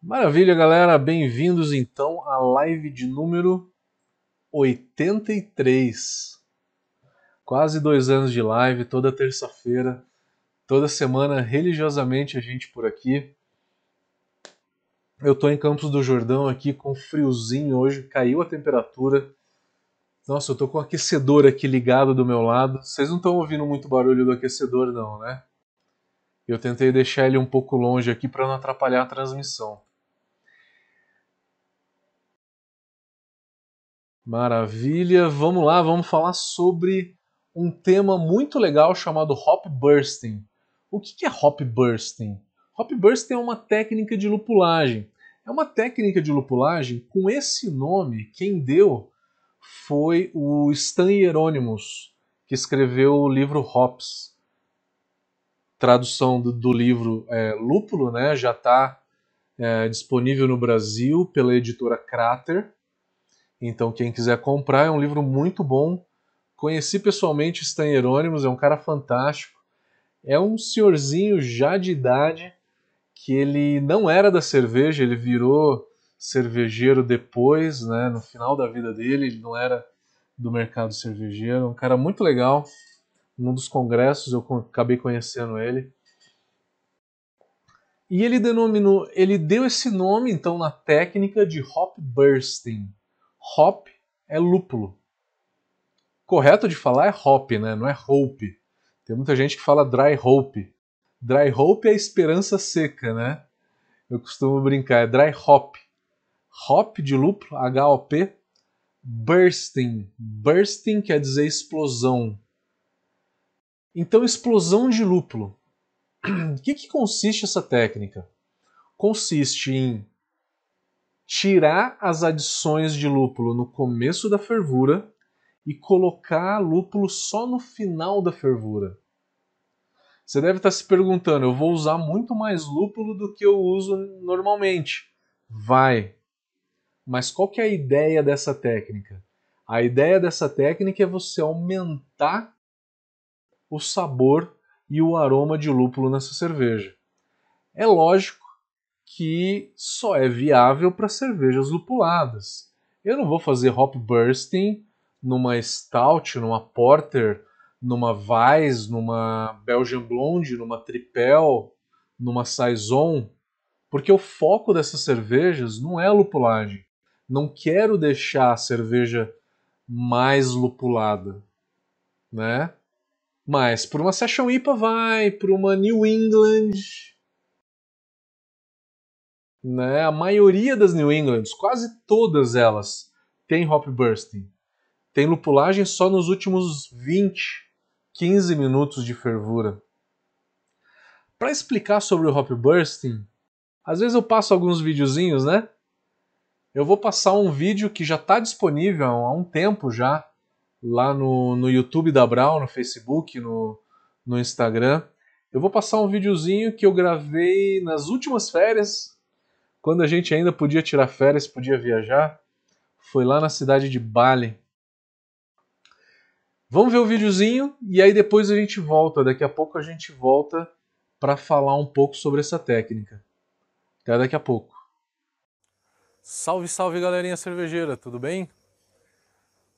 Maravilha, galera. Bem-vindos então à live de número 83. Quase dois anos de live, toda terça-feira, toda semana, religiosamente a gente por aqui. Eu tô em Campos do Jordão aqui com friozinho hoje, caiu a temperatura. Nossa, eu tô com o aquecedor aqui ligado do meu lado. Vocês não estão ouvindo muito barulho do aquecedor, não, né? Eu tentei deixar ele um pouco longe aqui para não atrapalhar a transmissão. Maravilha, vamos lá, vamos falar sobre um tema muito legal chamado hop bursting. O que é hop bursting? Hop bursting é uma técnica de lupulagem. É uma técnica de lupulagem com esse nome, quem deu foi o Stan Hieronymus, que escreveu o livro Hops. Tradução do, do livro é, Lúpulo, né? Já está é, disponível no Brasil pela editora Crater então, quem quiser comprar, é um livro muito bom. Conheci pessoalmente Stan Hieronymus, é um cara fantástico. É um senhorzinho já de idade que ele não era da cerveja, ele virou cervejeiro depois, né, no final da vida dele, ele não era do mercado cervejeiro, um cara muito legal. Num dos congressos eu acabei conhecendo ele. E ele denominou, ele deu esse nome então na técnica de hop bursting. Hop é lúpulo. Correto de falar é hop, né? não é hope. Tem muita gente que fala dry hope. Dry hope é esperança seca, né? Eu costumo brincar, é dry hop. Hop de lúpulo, H-O-P. Bursting. Bursting quer dizer explosão. Então, explosão de lúpulo. O que, que consiste essa técnica? Consiste em tirar as adições de lúpulo no começo da fervura e colocar lúpulo só no final da fervura. Você deve estar se perguntando: eu vou usar muito mais lúpulo do que eu uso normalmente. Vai. Mas qual que é a ideia dessa técnica? A ideia dessa técnica é você aumentar o sabor e o aroma de lúpulo nessa cerveja. É lógico que só é viável para cervejas lupuladas. Eu não vou fazer hop bursting numa stout, numa porter, numa Weiss, numa Belgian Blonde, numa Tripel, numa saison, porque o foco dessas cervejas não é a lupulagem. Não quero deixar a cerveja mais lupulada, né? Mas por uma Session IPA vai, por uma New England, né? A maioria das New Englands, quase todas elas, tem hop bursting. Tem lupulagem só nos últimos 20, 15 minutos de fervura. Para explicar sobre o hop bursting, às vezes eu passo alguns videozinhos, né? Eu vou passar um vídeo que já está disponível há um tempo já, lá no, no YouTube da Brown, no Facebook, no, no Instagram. Eu vou passar um videozinho que eu gravei nas últimas férias quando a gente ainda podia tirar férias, podia viajar, foi lá na cidade de Bali. Vamos ver o videozinho e aí depois a gente volta. Daqui a pouco a gente volta para falar um pouco sobre essa técnica. Até daqui a pouco. Salve, salve galerinha cervejeira, tudo bem?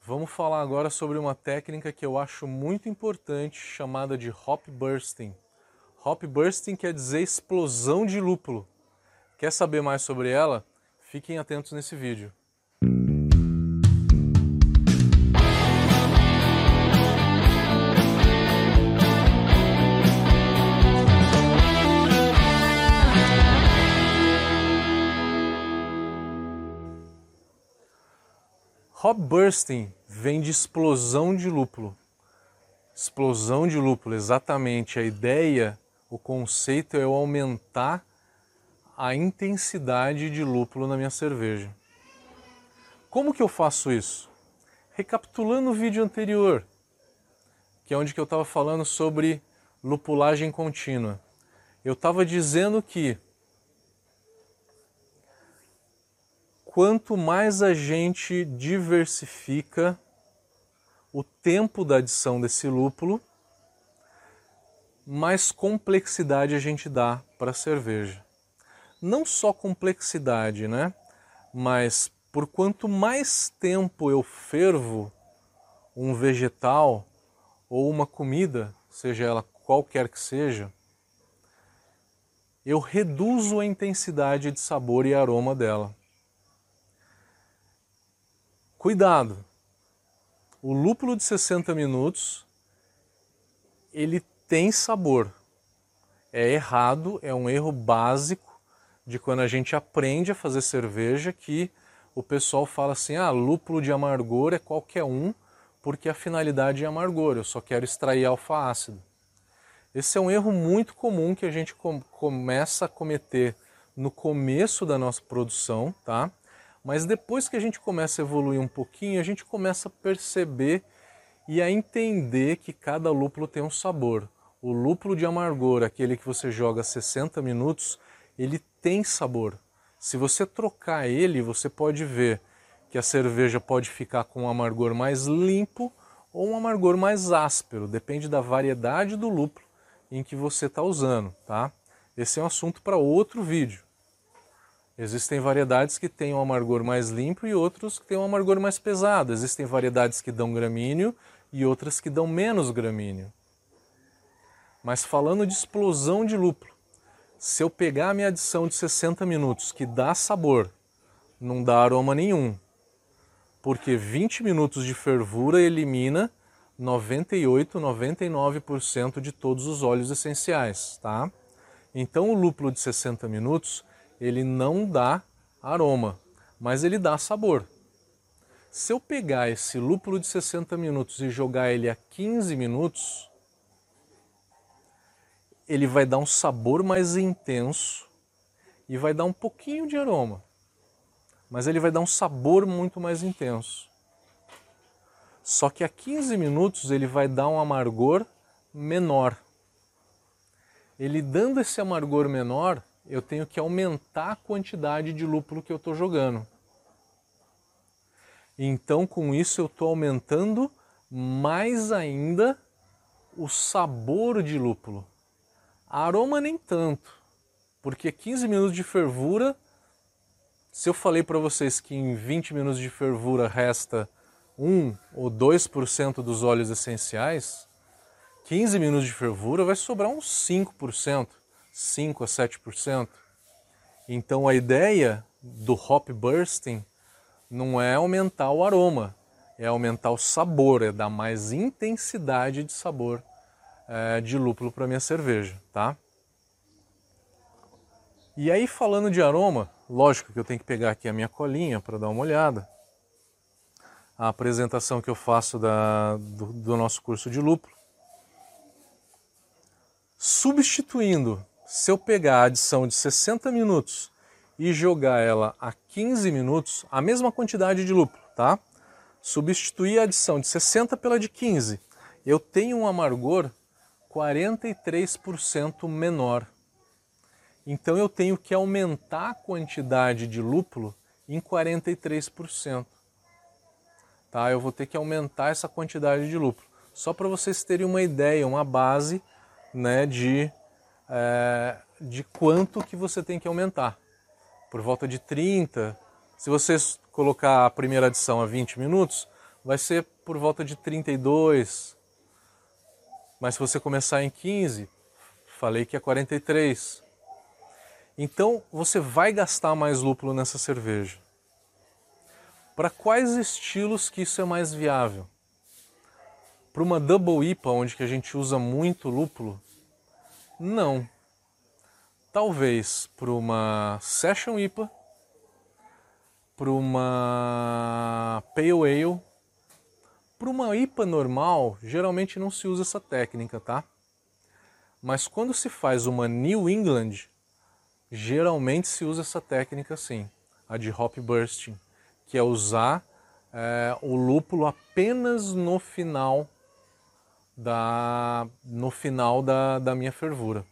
Vamos falar agora sobre uma técnica que eu acho muito importante chamada de hop bursting. Hop bursting quer dizer explosão de lúpulo. Quer saber mais sobre ela? Fiquem atentos nesse vídeo. Hop bursting vem de explosão de lúpulo. Explosão de lúpulo, exatamente. A ideia, o conceito é aumentar a intensidade de lúpulo na minha cerveja. Como que eu faço isso? Recapitulando o vídeo anterior, que é onde que eu estava falando sobre lupulagem contínua. Eu estava dizendo que quanto mais a gente diversifica o tempo da adição desse lúpulo, mais complexidade a gente dá para a cerveja. Não só complexidade, né? Mas por quanto mais tempo eu fervo um vegetal ou uma comida, seja ela qualquer que seja, eu reduzo a intensidade de sabor e aroma dela. Cuidado! O lúpulo de 60 minutos, ele tem sabor. É errado, é um erro básico de quando a gente aprende a fazer cerveja que o pessoal fala assim: "Ah, lúpulo de amargor é qualquer um, porque a finalidade é amargor, eu só quero extrair alfa-ácido". Esse é um erro muito comum que a gente com, começa a cometer no começo da nossa produção, tá? Mas depois que a gente começa a evoluir um pouquinho, a gente começa a perceber e a entender que cada lúpulo tem um sabor. O lúpulo de amargor, aquele que você joga 60 minutos, ele tem sabor. Se você trocar ele, você pode ver que a cerveja pode ficar com um amargor mais limpo ou um amargor mais áspero, depende da variedade do lúpulo em que você está usando, tá? Esse é um assunto para outro vídeo. Existem variedades que têm um amargor mais limpo e outros que têm um amargor mais pesado. Existem variedades que dão gramíneo e outras que dão menos gramíneo. Mas falando de explosão de lúpulo, se eu pegar a minha adição de 60 minutos, que dá sabor, não dá aroma nenhum, porque 20 minutos de fervura elimina 98, 99% de todos os óleos essenciais, tá? Então o lúpulo de 60 minutos, ele não dá aroma, mas ele dá sabor. Se eu pegar esse lúpulo de 60 minutos e jogar ele a 15 minutos, ele vai dar um sabor mais intenso e vai dar um pouquinho de aroma, mas ele vai dar um sabor muito mais intenso. Só que a 15 minutos ele vai dar um amargor menor. Ele dando esse amargor menor, eu tenho que aumentar a quantidade de lúpulo que eu estou jogando. Então, com isso, eu estou aumentando mais ainda o sabor de lúpulo. Aroma nem tanto, porque 15 minutos de fervura, se eu falei para vocês que em 20 minutos de fervura resta 1 ou 2% dos óleos essenciais, 15 minutos de fervura vai sobrar uns 5%, 5 a 7%. Então a ideia do hop bursting não é aumentar o aroma, é aumentar o sabor, é dar mais intensidade de sabor é, de lúpulo para minha cerveja, tá? E aí falando de aroma, lógico que eu tenho que pegar aqui a minha colinha para dar uma olhada a apresentação que eu faço da, do, do nosso curso de lúpulo. Substituindo, se eu pegar a adição de 60 minutos e jogar ela a 15 minutos, a mesma quantidade de lúpulo, tá? Substituir a adição de 60 pela de 15, eu tenho um amargor 43% menor. Então eu tenho que aumentar a quantidade de lúpulo em 43% tá? Eu vou ter que aumentar essa quantidade de lúpulo. Só para vocês terem uma ideia, uma base né, de, é, de quanto que você tem que aumentar. Por volta de 30. Se vocês colocar a primeira adição a 20 minutos, vai ser por volta de 32. Mas se você começar em 15, falei que é 43. Então você vai gastar mais lúpulo nessa cerveja. Para quais estilos que isso é mais viável? Para uma Double IPA, onde que a gente usa muito lúpulo? Não. Talvez para uma Session IPA, para uma Pale Ale, para uma IPA normal, geralmente não se usa essa técnica, tá? Mas quando se faz uma New England, geralmente se usa essa técnica sim, a de hop bursting que é usar é, o lúpulo apenas no final da, no final da, da minha fervura.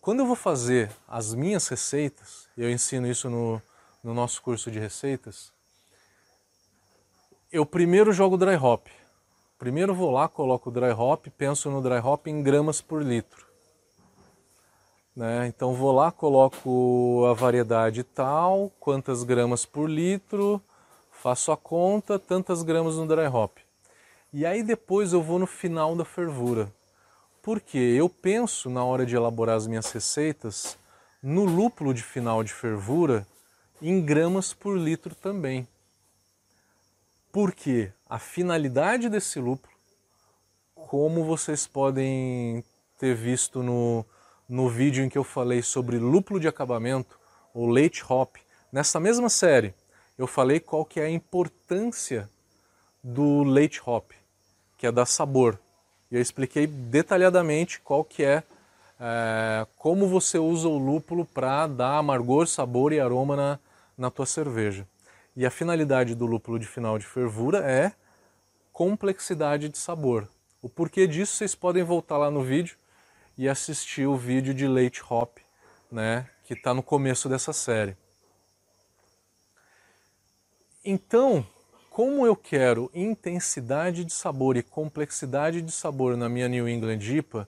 Quando eu vou fazer as minhas receitas, eu ensino isso no, no nosso curso de receitas, eu primeiro jogo dry hop. Primeiro vou lá, coloco o dry hop, penso no dry hop em gramas por litro. Né? Então vou lá, coloco a variedade tal, quantas gramas por litro, faço a conta, tantas gramas no dry hop. E aí depois eu vou no final da fervura. Porque eu penso na hora de elaborar as minhas receitas no lúpulo de final de fervura em gramas por litro também. Porque a finalidade desse lúpulo, como vocês podem ter visto no, no vídeo em que eu falei sobre lúpulo de acabamento, ou late hop, nessa mesma série, eu falei qual que é a importância do late hop, que é dar sabor. E eu expliquei detalhadamente qual que é, é como você usa o lúpulo para dar amargor, sabor e aroma na, na tua cerveja. E a finalidade do lúpulo de final de fervura é complexidade de sabor. O porquê disso vocês podem voltar lá no vídeo e assistir o vídeo de Late Hop, né, que está no começo dessa série. Então, como eu quero intensidade de sabor e complexidade de sabor na minha New England IPA,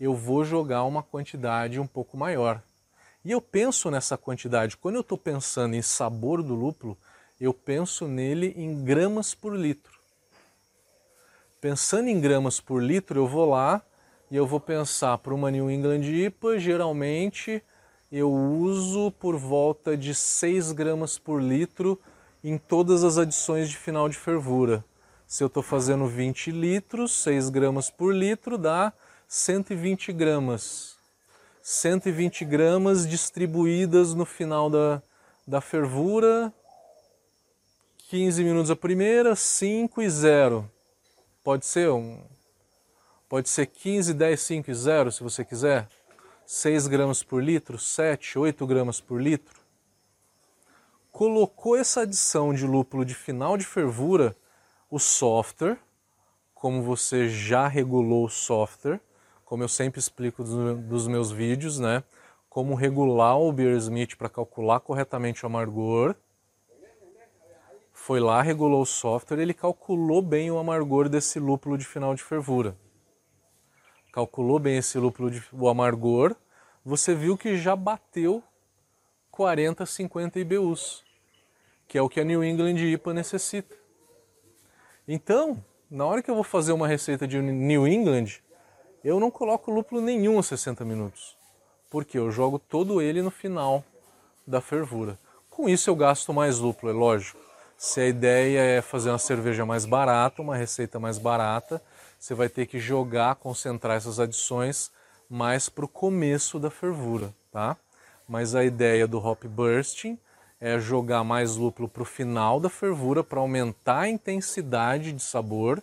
eu vou jogar uma quantidade um pouco maior. E eu penso nessa quantidade, quando eu estou pensando em sabor do lúpulo, eu penso nele em gramas por litro. Pensando em gramas por litro, eu vou lá e eu vou pensar para uma New England IPA, geralmente eu uso por volta de 6 gramas por litro em todas as adições de final de fervura. Se eu estou fazendo 20 litros, 6 gramas por litro dá 120 gramas. 120 gramas distribuídas no final da, da fervura. 15 minutos a primeira, 5 e 0. Pode ser um, Pode ser 15, 10, 5 e 0 se você quiser. 6 gramas por litro, 7, 8 gramas por litro. Colocou essa adição de lúpulo de final de fervura, o software, como você já regulou o software, como eu sempre explico dos meus vídeos, né? Como regular o Beer Smith para calcular corretamente o amargor. Foi lá, regulou o software, ele calculou bem o amargor desse lúpulo de final de fervura calculou bem esse lúpulo de o amargor, você viu que já bateu 40, 50 IBUs, que é o que a New England IPA necessita. Então, na hora que eu vou fazer uma receita de New England, eu não coloco lúpulo nenhum a 60 minutos, porque eu jogo todo ele no final da fervura. Com isso eu gasto mais lúpulo, é lógico. Se a ideia é fazer uma cerveja mais barata, uma receita mais barata, você vai ter que jogar, concentrar essas adições mais para o começo da fervura, tá? Mas a ideia do hop bursting é jogar mais lúpulo para o final da fervura para aumentar a intensidade de sabor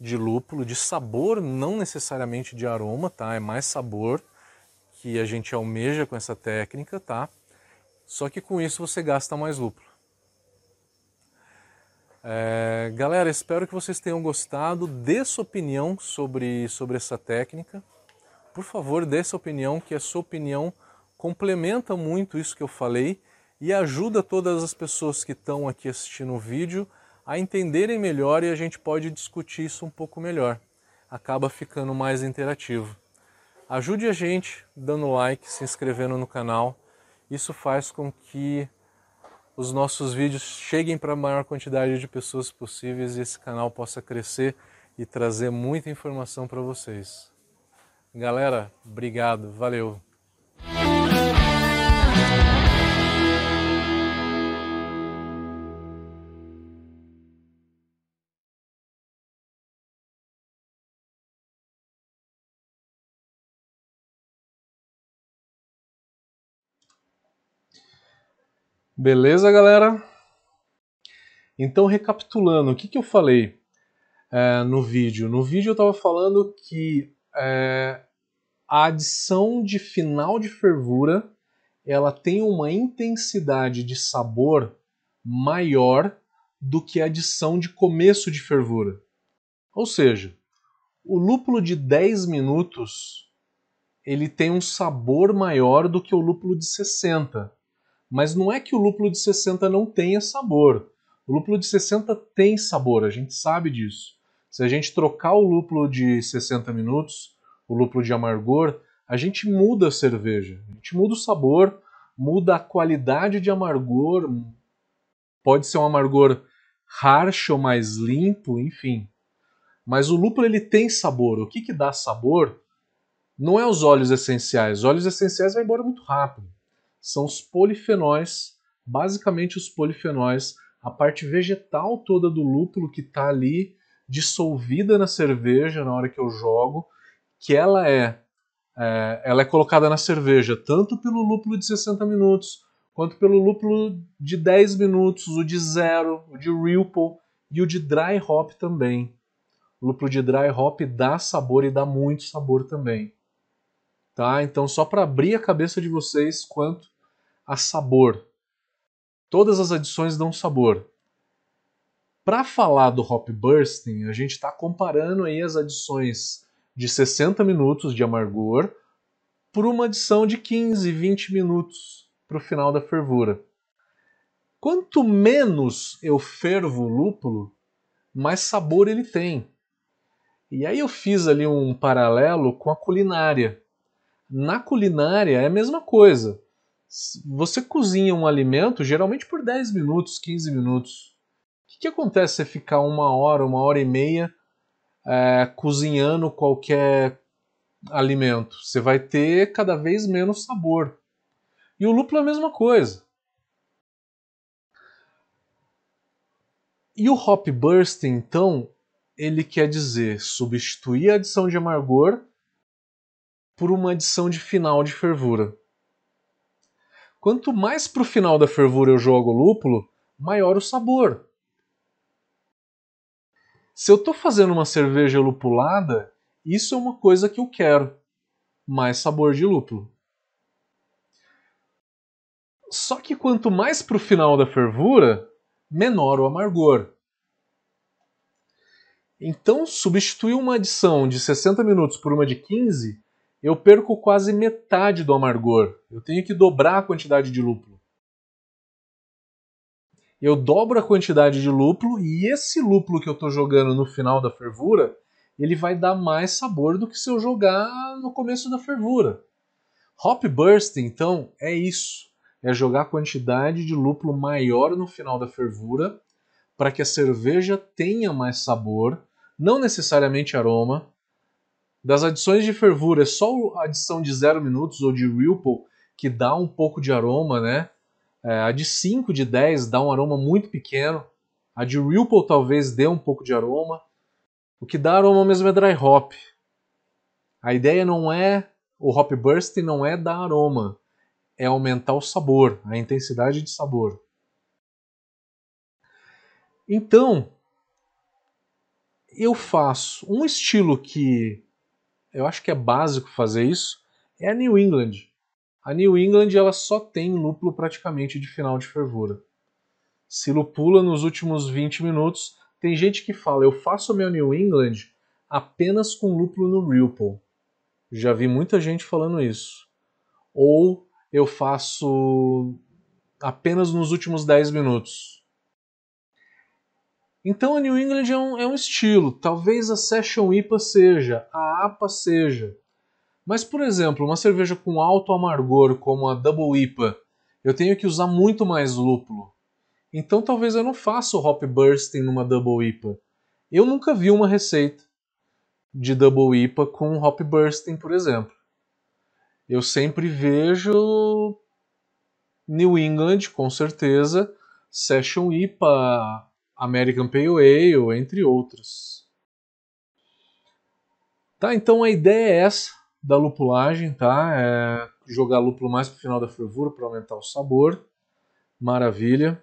de lúpulo, de sabor, não necessariamente de aroma, tá? É mais sabor que a gente almeja com essa técnica, tá? Só que com isso você gasta mais lúpulo. É, galera, espero que vocês tenham gostado. Dê sua opinião sobre, sobre essa técnica. Por favor, dê sua opinião, que a sua opinião complementa muito isso que eu falei e ajuda todas as pessoas que estão aqui assistindo o vídeo a entenderem melhor e a gente pode discutir isso um pouco melhor. Acaba ficando mais interativo. Ajude a gente dando like, se inscrevendo no canal. Isso faz com que os nossos vídeos cheguem para a maior quantidade de pessoas possíveis e esse canal possa crescer e trazer muita informação para vocês. Galera, obrigado, valeu! Beleza, galera? Então, recapitulando, o que, que eu falei é, no vídeo? No vídeo eu estava falando que é, a adição de final de fervura ela tem uma intensidade de sabor maior do que a adição de começo de fervura. Ou seja, o lúpulo de 10 minutos ele tem um sabor maior do que o lúpulo de 60. Mas não é que o lúpulo de 60 não tenha sabor. O lúpulo de 60 tem sabor, a gente sabe disso. Se a gente trocar o lúpulo de 60 minutos, o lúpulo de amargor, a gente muda a cerveja, a gente muda o sabor, muda a qualidade de amargor, pode ser um amargor harsh ou mais limpo, enfim. Mas o lúpulo ele tem sabor. O que, que dá sabor não é os óleos essenciais. Os óleos essenciais vai embora muito rápido. São os polifenóis, basicamente os polifenóis, a parte vegetal toda do lúpulo que está ali dissolvida na cerveja na hora que eu jogo, que ela é, é, ela é colocada na cerveja tanto pelo lúpulo de 60 minutos quanto pelo lúpulo de 10 minutos, o de zero, o de Ripple e o de dry hop também. O lúpulo de dry hop dá sabor e dá muito sabor também. Tá? Então, só para abrir a cabeça de vocês quanto a sabor. Todas as adições dão sabor. Para falar do hop bursting, a gente está comparando aí as adições de 60 minutos de amargor por uma adição de 15, 20 minutos para o final da fervura. Quanto menos eu fervo o lúpulo, mais sabor ele tem. E aí eu fiz ali um paralelo com a culinária. Na culinária é a mesma coisa. Você cozinha um alimento geralmente por 10 minutos, 15 minutos. O que, que acontece se ficar uma hora, uma hora e meia é, cozinhando qualquer alimento? Você vai ter cada vez menos sabor. E o lúpulo é a mesma coisa. E o hop bursting, então, ele quer dizer substituir a adição de amargor por uma adição de final de fervura. Quanto mais para o final da fervura eu jogo o lúpulo, maior o sabor. Se eu estou fazendo uma cerveja lupulada, isso é uma coisa que eu quero. Mais sabor de lúpulo. Só que quanto mais para o final da fervura, menor o amargor. Então, substituir uma adição de 60 minutos por uma de 15 eu perco quase metade do amargor. Eu tenho que dobrar a quantidade de lúpulo. Eu dobro a quantidade de lúpulo e esse lúpulo que eu estou jogando no final da fervura, ele vai dar mais sabor do que se eu jogar no começo da fervura. Hop bursting, então, é isso. É jogar a quantidade de lúpulo maior no final da fervura para que a cerveja tenha mais sabor, não necessariamente aroma, das adições de fervura, é só a adição de 0 minutos ou de Ripple que dá um pouco de aroma, né? É, a de 5, de 10 dá um aroma muito pequeno. A de Ripple talvez dê um pouco de aroma. O que dá aroma mesmo é dry hop. A ideia não é o hop bursting não é dar aroma, é aumentar o sabor, a intensidade de sabor. Então, eu faço um estilo que eu acho que é básico fazer isso, é a New England. A New England ela só tem lúpulo praticamente de final de fervura. Se lupula nos últimos 20 minutos, tem gente que fala, eu faço meu New England apenas com lúpulo no Ripple. Já vi muita gente falando isso. Ou eu faço apenas nos últimos 10 minutos. Então a New England é um, é um estilo. Talvez a Session IPA seja, a APA seja. Mas, por exemplo, uma cerveja com alto amargor, como a Double IPA, eu tenho que usar muito mais lúpulo. Então talvez eu não faça o hop bursting numa Double IPA. Eu nunca vi uma receita de Double IPA com hop bursting, por exemplo. Eu sempre vejo New England, com certeza, Session IPA, American Pale Ale, entre outros. Tá, então a ideia é essa da lupulagem, tá? É jogar lúpulo mais pro final da fervura para aumentar o sabor. Maravilha.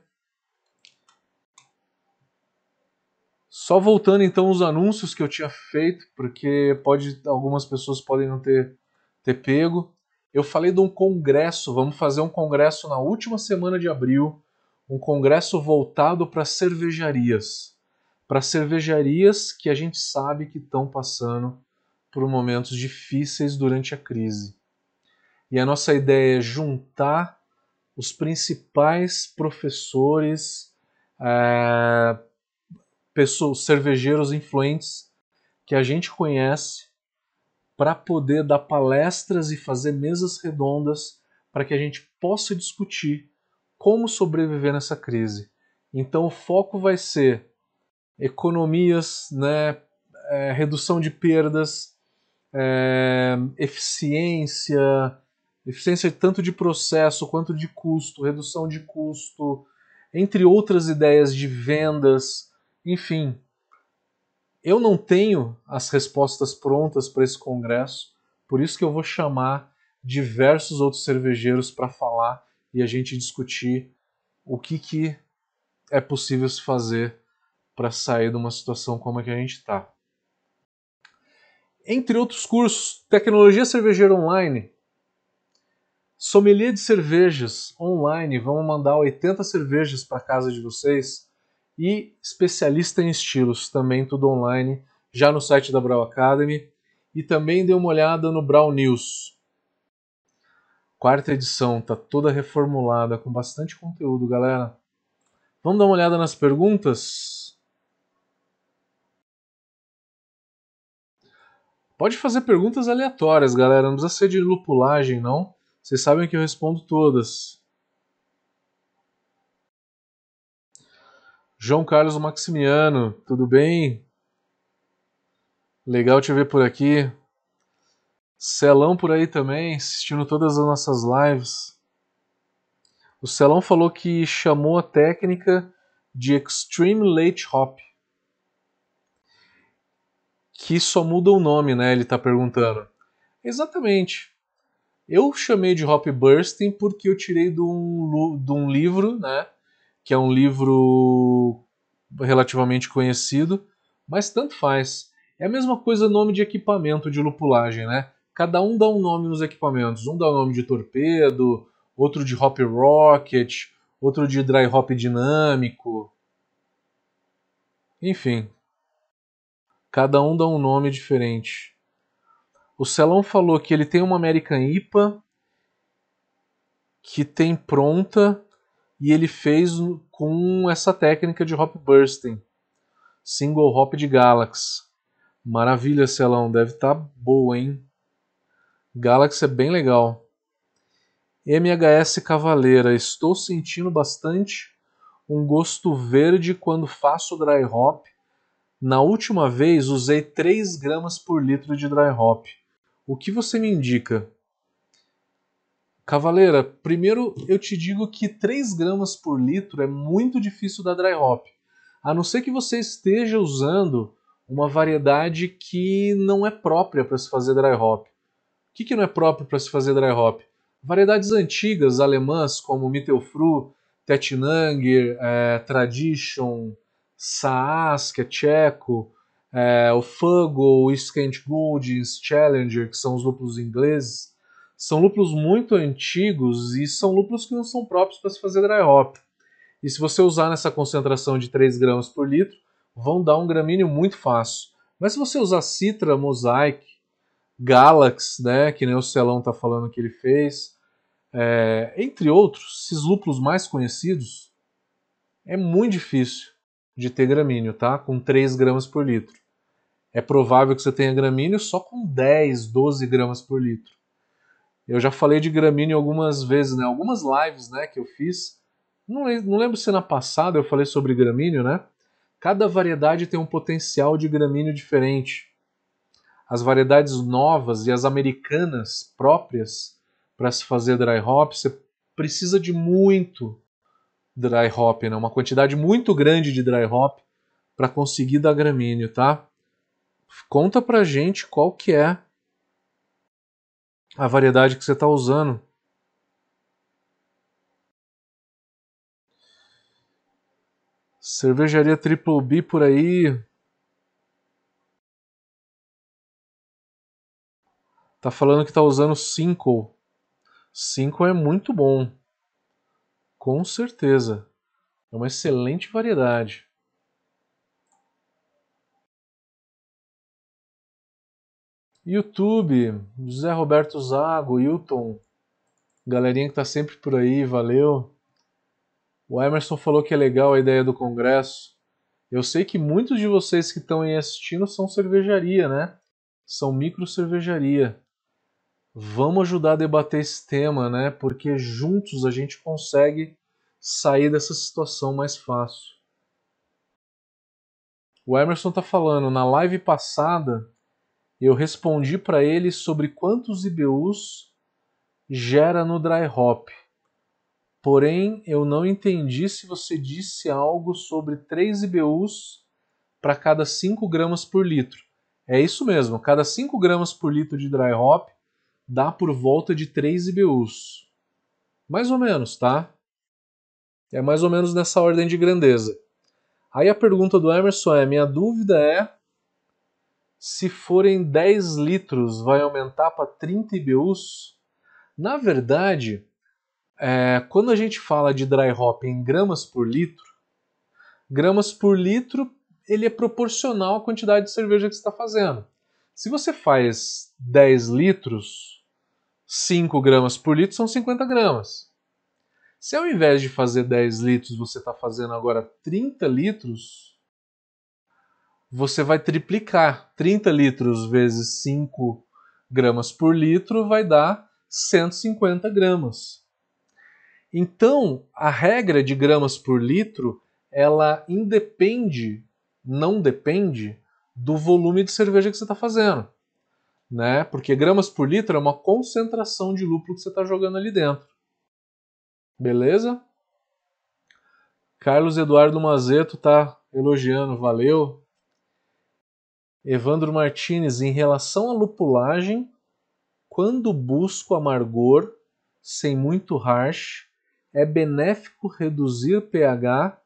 Só voltando então os anúncios que eu tinha feito, porque pode algumas pessoas podem não ter, ter pego. Eu falei de um congresso, vamos fazer um congresso na última semana de abril, um congresso voltado para cervejarias, para cervejarias que a gente sabe que estão passando por momentos difíceis durante a crise. E a nossa ideia é juntar os principais professores, é, pessoas, cervejeiros influentes que a gente conhece para poder dar palestras e fazer mesas redondas para que a gente possa discutir como sobreviver nessa crise. Então o foco vai ser economias, né, é, redução de perdas, é, eficiência, eficiência tanto de processo quanto de custo, redução de custo, entre outras ideias de vendas, enfim. Eu não tenho as respostas prontas para esse congresso, por isso que eu vou chamar diversos outros cervejeiros para falar e a gente discutir o que, que é possível se fazer para sair de uma situação como a que a gente está. Entre outros cursos, Tecnologia Cervejeira Online, Sommelier de Cervejas Online, vamos mandar 80 cervejas para casa de vocês e especialista em estilos, também tudo online, já no site da Brau Academy. E também dê uma olhada no Brau News. Quarta edição, tá toda reformulada, com bastante conteúdo, galera. Vamos dar uma olhada nas perguntas? Pode fazer perguntas aleatórias, galera. Não precisa ser de lupulagem, não. Vocês sabem que eu respondo todas. João Carlos Maximiano, tudo bem? Legal te ver por aqui. Celão por aí também, assistindo todas as nossas lives. O Celão falou que chamou a técnica de Extreme Late Hop. Que só muda o nome, né? Ele está perguntando. Exatamente. Eu chamei de Hop Bursting porque eu tirei de um, de um livro, né? que é um livro relativamente conhecido, mas tanto faz. É a mesma coisa nome de equipamento de lupulagem, né? Cada um dá um nome nos equipamentos. Um dá o nome de torpedo, outro de hop rocket, outro de dry hop dinâmico. Enfim, cada um dá um nome diferente. O Celão falou que ele tem uma American IPA que tem pronta e ele fez com essa técnica de hop bursting, single hop de Galaxy. Maravilha, Celão, deve estar tá boa, hein? Galaxy é bem legal. MHS Cavaleira, estou sentindo bastante um gosto verde quando faço dry hop. Na última vez usei 3 gramas por litro de dry hop. O que você me indica? Cavaleira, primeiro eu te digo que 3 gramas por litro é muito difícil da dry hop. A não ser que você esteja usando uma variedade que não é própria para se fazer dry hop. Que, que não é próprio para se fazer dry hop? Variedades antigas alemãs como Mittelfru, Tettnanger, é, Tradition, Saas, que é tcheco, é, o Fuggle, o Skent Goldings, Challenger, que são os lúpulos ingleses, são lúpulos muito antigos e são lúpulos que não são próprios para se fazer dry hop. E se você usar nessa concentração de 3 gramas por litro, vão dar um gramíneo muito fácil. Mas se você usar Citra, Mosaic, Galax, né, que nem o Celão está falando que ele fez, é, entre outros, esses lúpulos mais conhecidos, é muito difícil de ter gramíneo, tá? Com 3 gramas por litro. É provável que você tenha gramíneo só com 10, 12 gramas por litro. Eu já falei de gramíneo algumas vezes, né? Algumas lives, né, que eu fiz. Não, não lembro se na passada eu falei sobre gramíneo, né? Cada variedade tem um potencial de gramíneo diferente. As variedades novas e as americanas próprias para se fazer dry hop, você precisa de muito dry hop, né? Uma quantidade muito grande de dry hop para conseguir dar gramíneo, tá? Conta pra gente qual que é a variedade que você está usando. Cervejaria Triple B por aí. Tá falando que está usando 5. 5 é muito bom. Com certeza. É uma excelente variedade. YouTube, José Roberto Zago, Hilton, galerinha que tá sempre por aí, valeu. O Emerson falou que é legal a ideia do congresso. Eu sei que muitos de vocês que estão aí assistindo são cervejaria, né? são micro cervejaria. Vamos ajudar a debater esse tema, né? Porque juntos a gente consegue sair dessa situação mais fácil. O Emerson está falando, na live passada eu respondi para ele sobre quantos IBUs gera no dry hop. Porém, eu não entendi se você disse algo sobre 3 IBUs para cada 5 gramas por litro. É isso mesmo, cada 5 gramas por litro de dry hop dá por volta de 3 IBUs. Mais ou menos, tá? É mais ou menos nessa ordem de grandeza. Aí a pergunta do Emerson é: minha dúvida é se forem 10 litros, vai aumentar para 30 IBUs? Na verdade, é, quando a gente fala de dry hop em gramas por litro, gramas por litro ele é proporcional à quantidade de cerveja que você está fazendo. Se você faz 10 litros, 5 gramas por litro são 50 gramas. Se ao invés de fazer 10 litros você está fazendo agora 30 litros, você vai triplicar. 30 litros vezes 5 gramas por litro vai dar 150 gramas. Então, a regra de gramas por litro, ela independe não depende do volume de cerveja que você está fazendo. Né? Porque gramas por litro é uma concentração de lúpulo que você está jogando ali dentro. Beleza? Carlos Eduardo Mazeto está elogiando, valeu. Evandro Martinez, em relação à lupulagem, quando busco amargor sem muito harsh, é benéfico reduzir pH,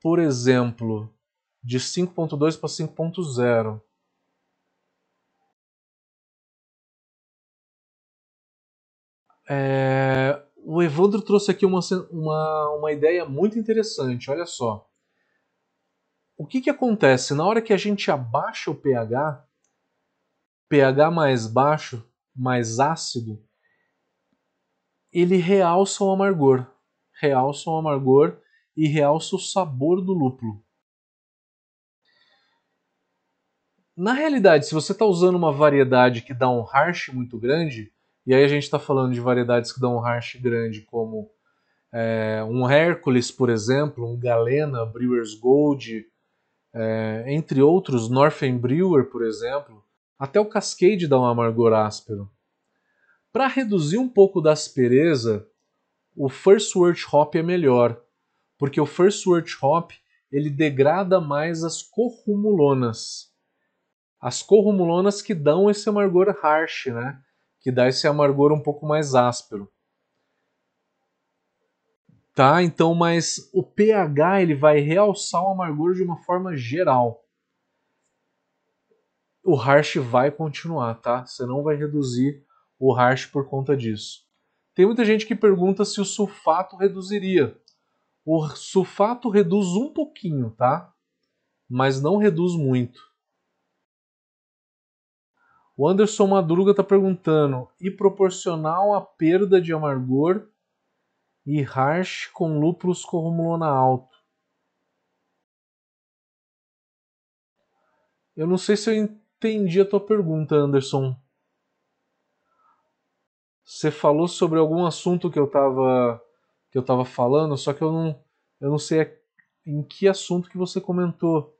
por exemplo, de 5.2 para 5.0. É, o Evandro trouxe aqui uma, uma, uma ideia muito interessante. Olha só. O que, que acontece? Na hora que a gente abaixa o pH, pH mais baixo, mais ácido, ele realça o amargor. Realça o amargor e realça o sabor do lúpulo. Na realidade, se você está usando uma variedade que dá um harsh muito grande, e aí a gente está falando de variedades que dão um harsh grande, como é, um Hércules, por exemplo, um Galena, Brewer's Gold, é, entre outros, Northern Brewer, por exemplo, até o Cascade dá um amargor áspero. Para reduzir um pouco da aspereza, o First Wort Hop é melhor, porque o First Wort Hop ele degrada mais as corrumulonas as corrumulonas que dão esse amargor harsh, né? Que dá esse amargor um pouco mais áspero. Tá? Então, mas o pH ele vai realçar o amargor de uma forma geral. O harsh vai continuar, tá? Você não vai reduzir o harsh por conta disso. Tem muita gente que pergunta se o sulfato reduziria. O sulfato reduz um pouquinho, tá? Mas não reduz muito. O Anderson Madruga está perguntando: e proporcional à perda de amargor e harsh com lúpulos corrumulona alto? Eu não sei se eu entendi a tua pergunta, Anderson. Você falou sobre algum assunto que eu estava que eu tava falando, só que eu não eu não sei em que assunto que você comentou.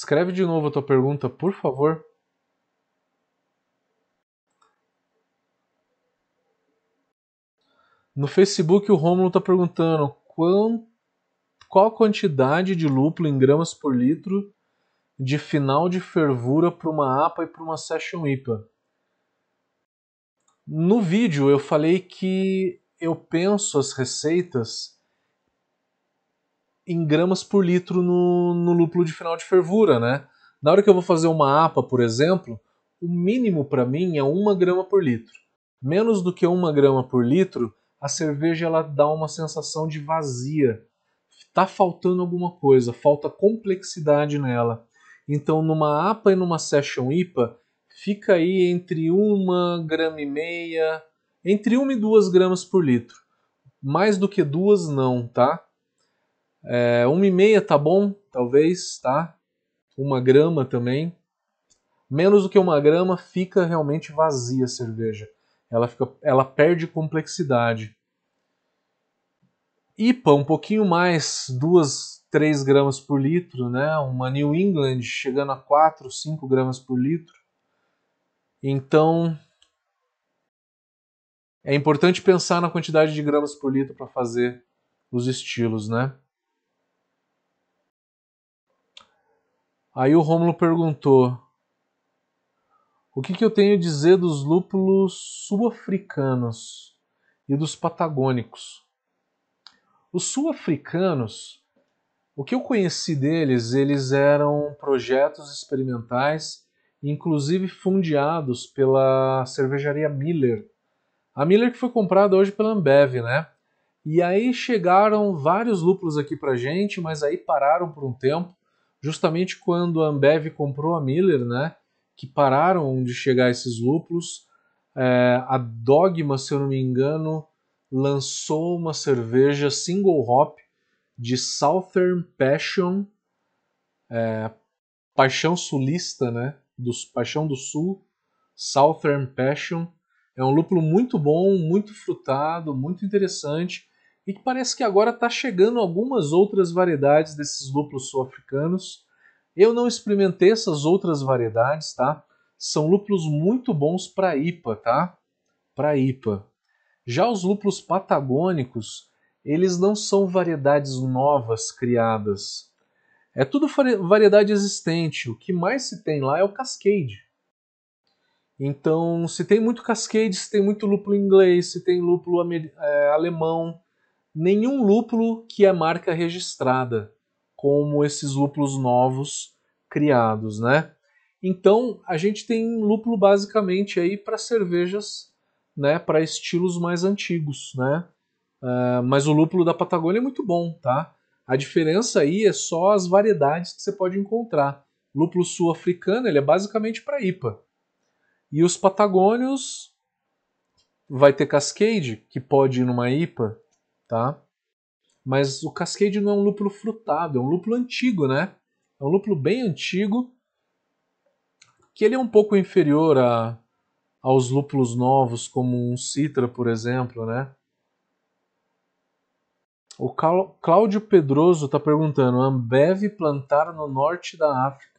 Escreve de novo a tua pergunta, por favor. No Facebook, o Romulo está perguntando qual, a quantidade de lúpulo em gramas por litro de final de fervura para uma APA e para uma Session IPA. No vídeo eu falei que eu penso as receitas em gramas por litro no, no lúpulo de final de fervura, né? Na hora que eu vou fazer uma APA, por exemplo, o mínimo para mim é uma grama por litro. Menos do que uma grama por litro, a cerveja ela dá uma sensação de vazia. Tá faltando alguma coisa, falta complexidade nela. Então, numa APA e numa Session IPA, fica aí entre uma grama e meia, entre uma e duas gramas por litro. Mais do que duas, não, tá? É, uma e meia tá bom, talvez, tá? uma grama também. Menos do que uma grama, fica realmente vazia a cerveja. Ela, fica, ela perde complexidade. IPA, um pouquinho mais, 2, 3 gramas por litro, né? Uma New England chegando a 4, 5 gramas por litro. Então, é importante pensar na quantidade de gramas por litro para fazer os estilos, né? Aí o Rômulo perguntou: O que, que eu tenho a dizer dos lúpulos sul-africanos e dos patagônicos? Os sul-africanos, o que eu conheci deles, eles eram projetos experimentais, inclusive fundeados pela cervejaria Miller. A Miller que foi comprada hoje pela Ambev, né? E aí chegaram vários lúpulos aqui pra gente, mas aí pararam por um tempo, justamente quando a Ambev comprou a Miller, né? Que pararam de chegar esses lúpulos. É, a Dogma, se eu não me engano, lançou uma cerveja single hop de Southern Passion, é, paixão sulista, né? Paixão do Sul, Southern Passion. É um lúpulo muito bom, muito frutado, muito interessante e que parece que agora está chegando algumas outras variedades desses lúpulos sul-africanos. Eu não experimentei essas outras variedades, tá? São lúpulos muito bons para IPA, tá? Para IPA. Já os lúpulos patagônicos, eles não são variedades novas criadas. É tudo variedade existente. O que mais se tem lá é o Cascade. Então, se tem muito Cascade, se tem muito lúpulo inglês, se tem lúpulo é, alemão, nenhum lúpulo que é marca registrada, como esses lúpulos novos criados, né? Então, a gente tem lúpulo basicamente aí para cervejas né, para estilos mais antigos, né? Uh, mas o lúpulo da Patagônia é muito bom, tá? A diferença aí é só as variedades que você pode encontrar. lúpulo sul-africano ele é basicamente para IPA. E os patagônios vai ter Cascade, que pode ir numa IPA, tá? Mas o Cascade não é um lúpulo frutado, é um lúpulo antigo, né? É um lúpulo bem antigo, que ele é um pouco inferior a, aos lúpulos novos, como um Citra, por exemplo, né? O Cláudio Pedroso está perguntando: Ambev plantar no norte da África.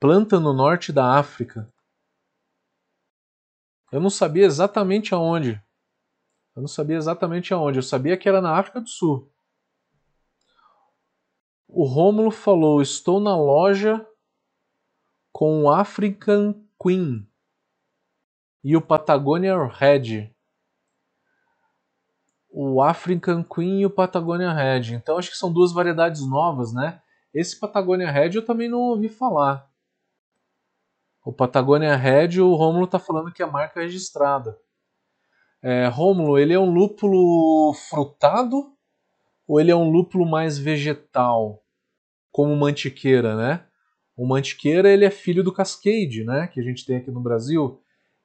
Planta no norte da África. Eu não sabia exatamente aonde. Eu não sabia exatamente aonde. Eu sabia que era na África do Sul. O Rômulo falou: Estou na loja com o African Queen e o Patagonia Red. O African Queen e o Patagonia Red. Então acho que são duas variedades novas, né? Esse Patagonia Red eu também não ouvi falar. O Patagonia Red, o Rômulo está falando que é a marca registrada. É, Rômulo, ele é um lúpulo frutado ou ele é um lúpulo mais vegetal, como mantiqueira, né? O mantiqueira ele é filho do Cascade, né? Que a gente tem aqui no Brasil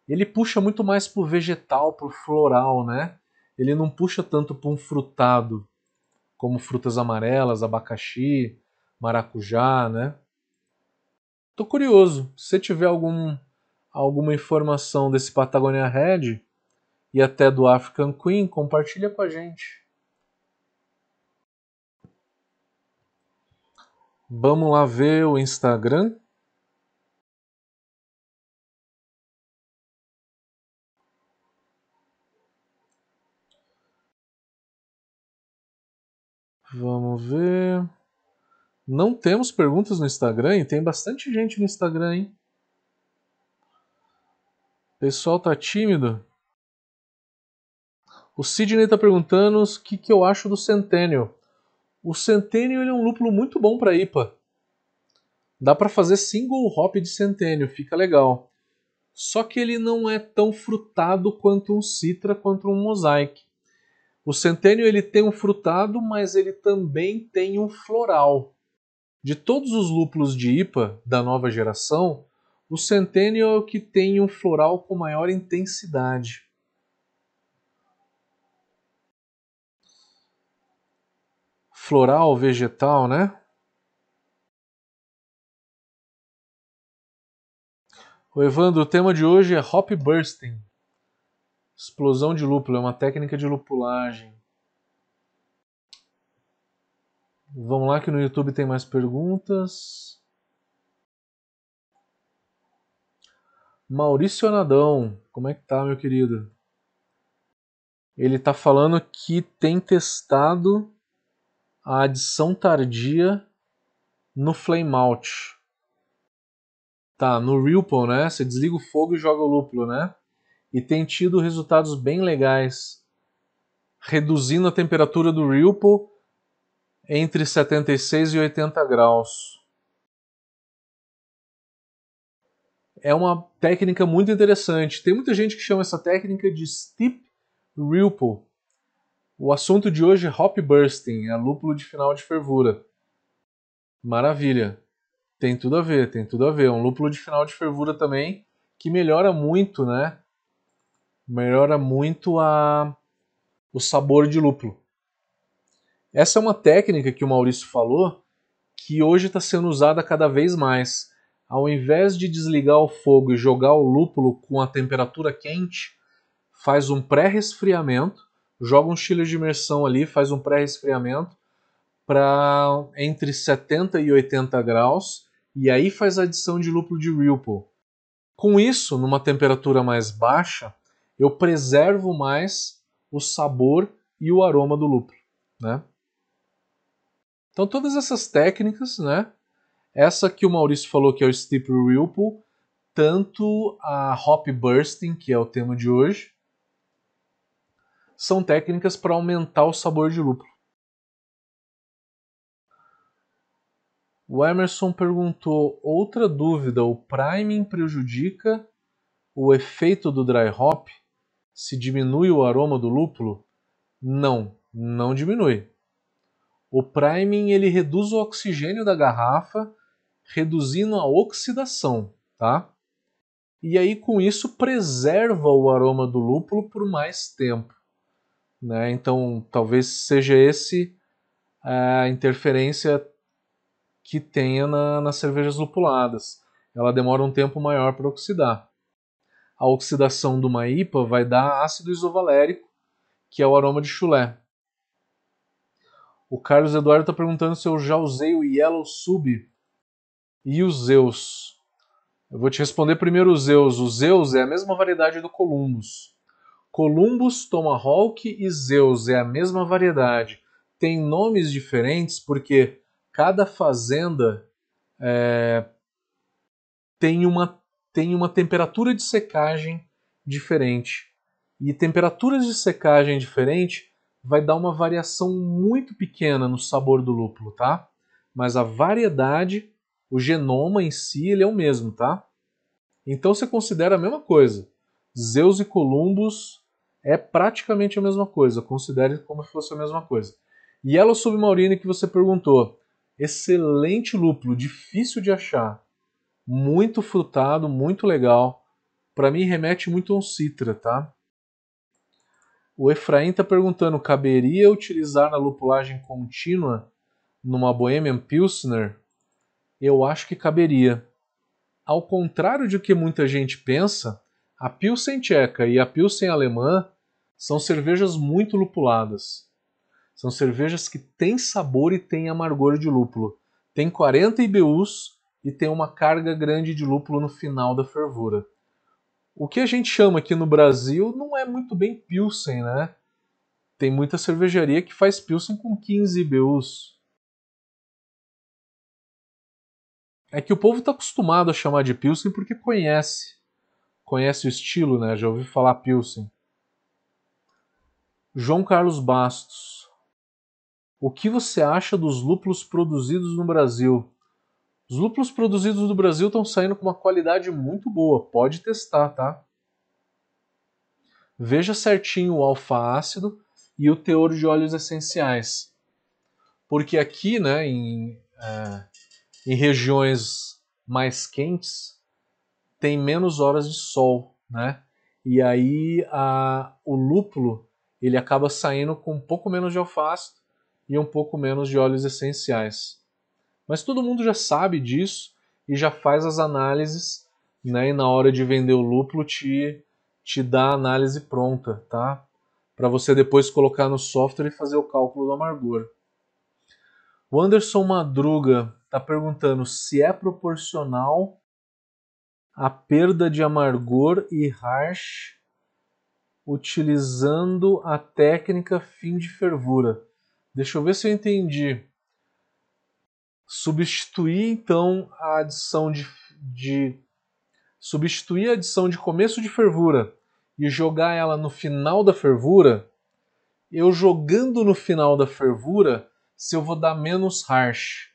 ele puxa muito mais pro vegetal, pro floral, né? Ele não puxa tanto para um frutado, como frutas amarelas, abacaxi, maracujá, né? Tô curioso. Se tiver algum, alguma informação desse Patagonia Red e até do African Queen, compartilha com a gente. Vamos lá ver o Instagram. Vamos ver. Não temos perguntas no Instagram e tem bastante gente no Instagram, hein? O pessoal tá tímido. O Sidney tá perguntando o que, que eu acho do Centennial. O Centennial é um lúpulo muito bom para IPA. Dá para fazer single hop de Centennial, fica legal. Só que ele não é tão frutado quanto um Citra, quanto um Mosaic. O centênio ele tem um frutado, mas ele também tem um floral. De todos os lúpulos de IPA da nova geração, o centênio é o que tem um floral com maior intensidade. Floral, vegetal, né? O Evandro, o tema de hoje é hop bursting. Explosão de lúpulo, é uma técnica de lupulagem. Vamos lá que no YouTube tem mais perguntas. Maurício Anadão, como é que tá, meu querido? Ele tá falando que tem testado a adição tardia no flameout. Tá, no Ripple, né? Você desliga o fogo e joga o lúpulo, né? E tem tido resultados bem legais, reduzindo a temperatura do Ripple entre 76 e 80 graus. É uma técnica muito interessante. Tem muita gente que chama essa técnica de steep ripple. O assunto de hoje é hop bursting, é lúpulo de final de fervura. Maravilha. Tem tudo a ver, tem tudo a ver. Um lúpulo de final de fervura também que melhora muito, né? Melhora muito a o sabor de lúpulo. Essa é uma técnica que o Maurício falou que hoje está sendo usada cada vez mais. Ao invés de desligar o fogo e jogar o lúpulo com a temperatura quente, faz um pré-resfriamento, joga um chile de imersão ali, faz um pré-resfriamento para entre 70 e 80 graus e aí faz a adição de lúpulo de Ripple. Com isso, numa temperatura mais baixa, eu preservo mais o sabor e o aroma do lúpulo, né? Então todas essas técnicas, né? Essa que o Maurício falou que é o Steep Ripple, tanto a Hop Bursting, que é o tema de hoje, são técnicas para aumentar o sabor de lúpulo. O Emerson perguntou outra dúvida: o priming prejudica o efeito do dry hop? Se diminui o aroma do lúpulo? Não, não diminui. O priming ele reduz o oxigênio da garrafa, reduzindo a oxidação, tá? E aí com isso preserva o aroma do lúpulo por mais tempo, né? Então talvez seja esse é, a interferência que tenha na, nas cervejas lupuladas. Ela demora um tempo maior para oxidar. A oxidação do uma IPA vai dar ácido isovalérico, que é o aroma de chulé. O Carlos Eduardo está perguntando se eu já usei o Yellow Sub e o Zeus. Eu vou te responder primeiro o Zeus. O Zeus é a mesma variedade do Columbus. Columbus, Tomahawk e Zeus é a mesma variedade. Tem nomes diferentes porque cada fazenda é, tem, uma, tem uma temperatura de secagem diferente. E temperaturas de secagem diferente vai dar uma variação muito pequena no sabor do lúpulo, tá? Mas a variedade, o genoma em si, ele é o mesmo, tá? Então você considera a mesma coisa. Zeus e Columbus é praticamente a mesma coisa, considere como se fosse a mesma coisa. Yellow Submarine que você perguntou, excelente lúpulo, difícil de achar, muito frutado, muito legal. Para mim remete muito a um citra, tá? O Efraim está perguntando: caberia utilizar na lupulagem contínua numa Bohemian Pilsner? Eu acho que caberia. Ao contrário de que muita gente pensa, a Pilsen tcheca e a Pilsen alemã são cervejas muito lupuladas. São cervejas que têm sabor e têm amargor de lúpulo. Tem 40 IBUs e tem uma carga grande de lúpulo no final da fervura. O que a gente chama aqui no Brasil não é muito bem Pilsen, né? Tem muita cervejaria que faz Pilsen com 15 IBUs. É que o povo está acostumado a chamar de Pilsen porque conhece. Conhece o estilo, né? Já ouviu falar Pilsen. João Carlos Bastos. O que você acha dos lúpulos produzidos no Brasil? Os lúpulos produzidos no Brasil estão saindo com uma qualidade muito boa, pode testar, tá? Veja certinho o alfa-ácido e o teor de óleos essenciais. Porque aqui, né, em, é, em regiões mais quentes, tem menos horas de sol, né? E aí a, o lúpulo ele acaba saindo com um pouco menos de alfa-ácido e um pouco menos de óleos essenciais. Mas todo mundo já sabe disso e já faz as análises né? E na hora de vender o lúpulo te, te dá a análise pronta, tá? Para você depois colocar no software e fazer o cálculo do amargor. O Anderson Madruga está perguntando se é proporcional a perda de amargor e harsh utilizando a técnica fim de fervura. Deixa eu ver se eu entendi. Substituir então a adição de, de substituir a adição de começo de fervura e jogar ela no final da fervura, eu jogando no final da fervura, se eu vou dar menos harsh.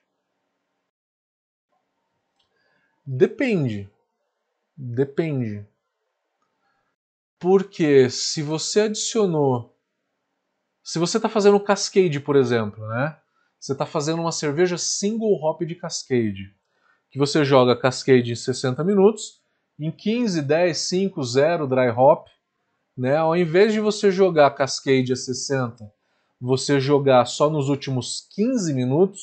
Depende. Depende. Porque se você adicionou. Se você está fazendo cascade, por exemplo, né? Você está fazendo uma cerveja single hop de cascade. Que você joga cascade em 60 minutos, em 15, 10, 5, 0 dry hop. Né? Ao invés de você jogar cascade a 60, você jogar só nos últimos 15 minutos,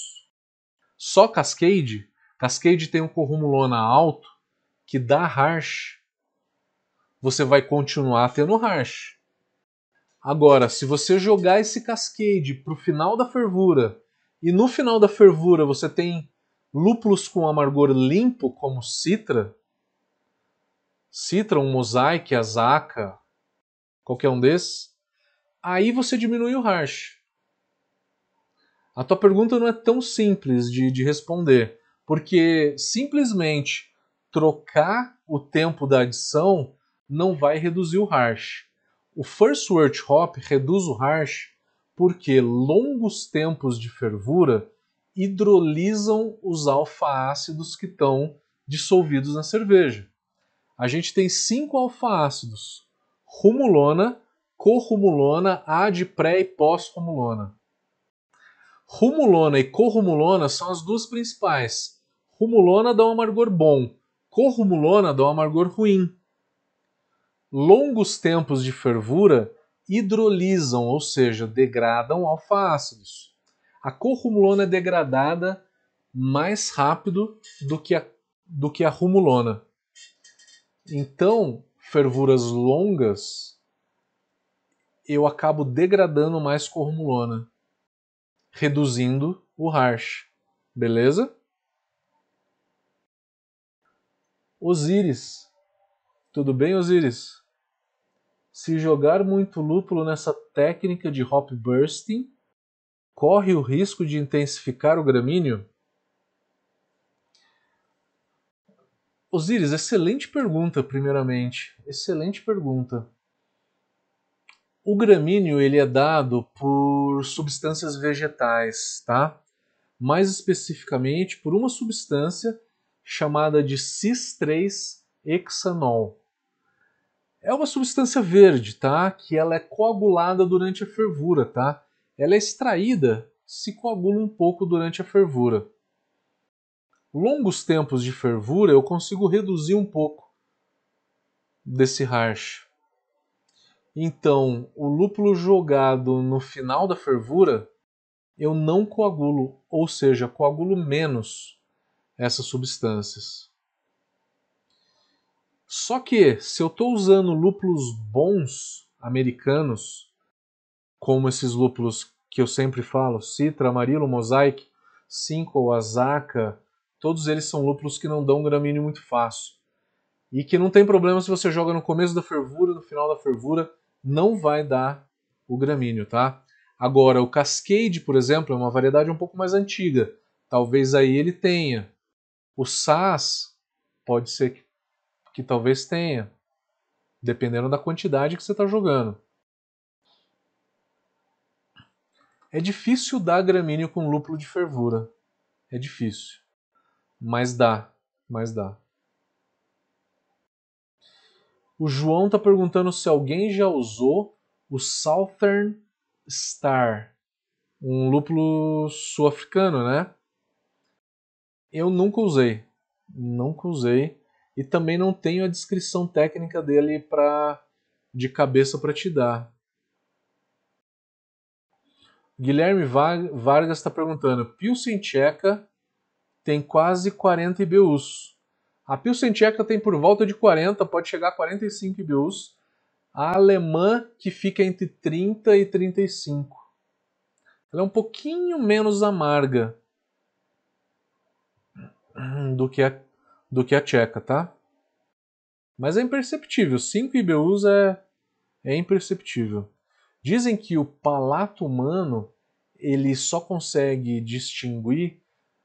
só cascade, cascade tem um corrumulona alto que dá harsh você vai continuar tendo hash. Agora, se você jogar esse cascade para o final da fervura e no final da fervura você tem lúpulos com amargor limpo, como Citra, Citra, um Mosaic, Azaka, qualquer um desses, aí você diminui o hash. A tua pergunta não é tão simples de, de responder, porque simplesmente trocar o tempo da adição não vai reduzir o hash. O First Word Hop reduz o hash porque longos tempos de fervura hidrolisam os alfa-ácidos que estão dissolvidos na cerveja. A gente tem cinco alfa-ácidos: rumulona, corrumulona, ad, pré e pós-rumulona. Rumulona e corrumulona são as duas principais. Rumulona dá um amargor bom, corrumulona dá um amargor ruim longos tempos de fervura hidrolisam, ou seja, degradam alfa-ácidos. A corrumulona é degradada mais rápido do que a, do que a rumulona. Então, fervuras longas, eu acabo degradando mais corrumulona, reduzindo o harsh. Beleza? Osíris. Tudo bem, Osíris? Se jogar muito lúpulo nessa técnica de hop bursting, corre o risco de intensificar o gramíneo? Osiris, excelente pergunta, primeiramente. Excelente pergunta. O gramíneo ele é dado por substâncias vegetais, tá? Mais especificamente por uma substância chamada de cis-3-hexanol é uma substância verde, tá? Que ela é coagulada durante a fervura, tá? Ela é extraída, se coagula um pouco durante a fervura. Longos tempos de fervura eu consigo reduzir um pouco desse harsh. Então, o lúpulo jogado no final da fervura, eu não coagulo, ou seja, coagulo menos essas substâncias. Só que se eu estou usando lúpulos bons americanos, como esses lúpulos que eu sempre falo, Citra, Amarillo, Mosaic, Cinco, Azaka, todos eles são lúpulos que não dão gramíneo muito fácil. E que não tem problema se você joga no começo da fervura, no final da fervura, não vai dar o gramíneo, tá? Agora, o Cascade, por exemplo, é uma variedade um pouco mais antiga. Talvez aí ele tenha. O SAS pode ser que que talvez tenha, dependendo da quantidade que você está jogando. É difícil dar gramíneo com lúpulo de fervura. É difícil. Mas dá. Mas dá. O João está perguntando se alguém já usou o Southern Star, um lúpulo sul-africano, né? Eu nunca usei. Nunca usei e também não tenho a descrição técnica dele para de cabeça para te dar. Guilherme Vargas está perguntando: Pilsen Tcheca tem quase 40 IBUs. A Pilsen tcheca tem por volta de 40, pode chegar a 45 IBUs. A alemã que fica entre 30 e 35. Ela é um pouquinho menos amarga do que a, do que a tcheca, tá? Mas é imperceptível. 5 IBUs é, é imperceptível. Dizem que o palato humano ele só consegue distinguir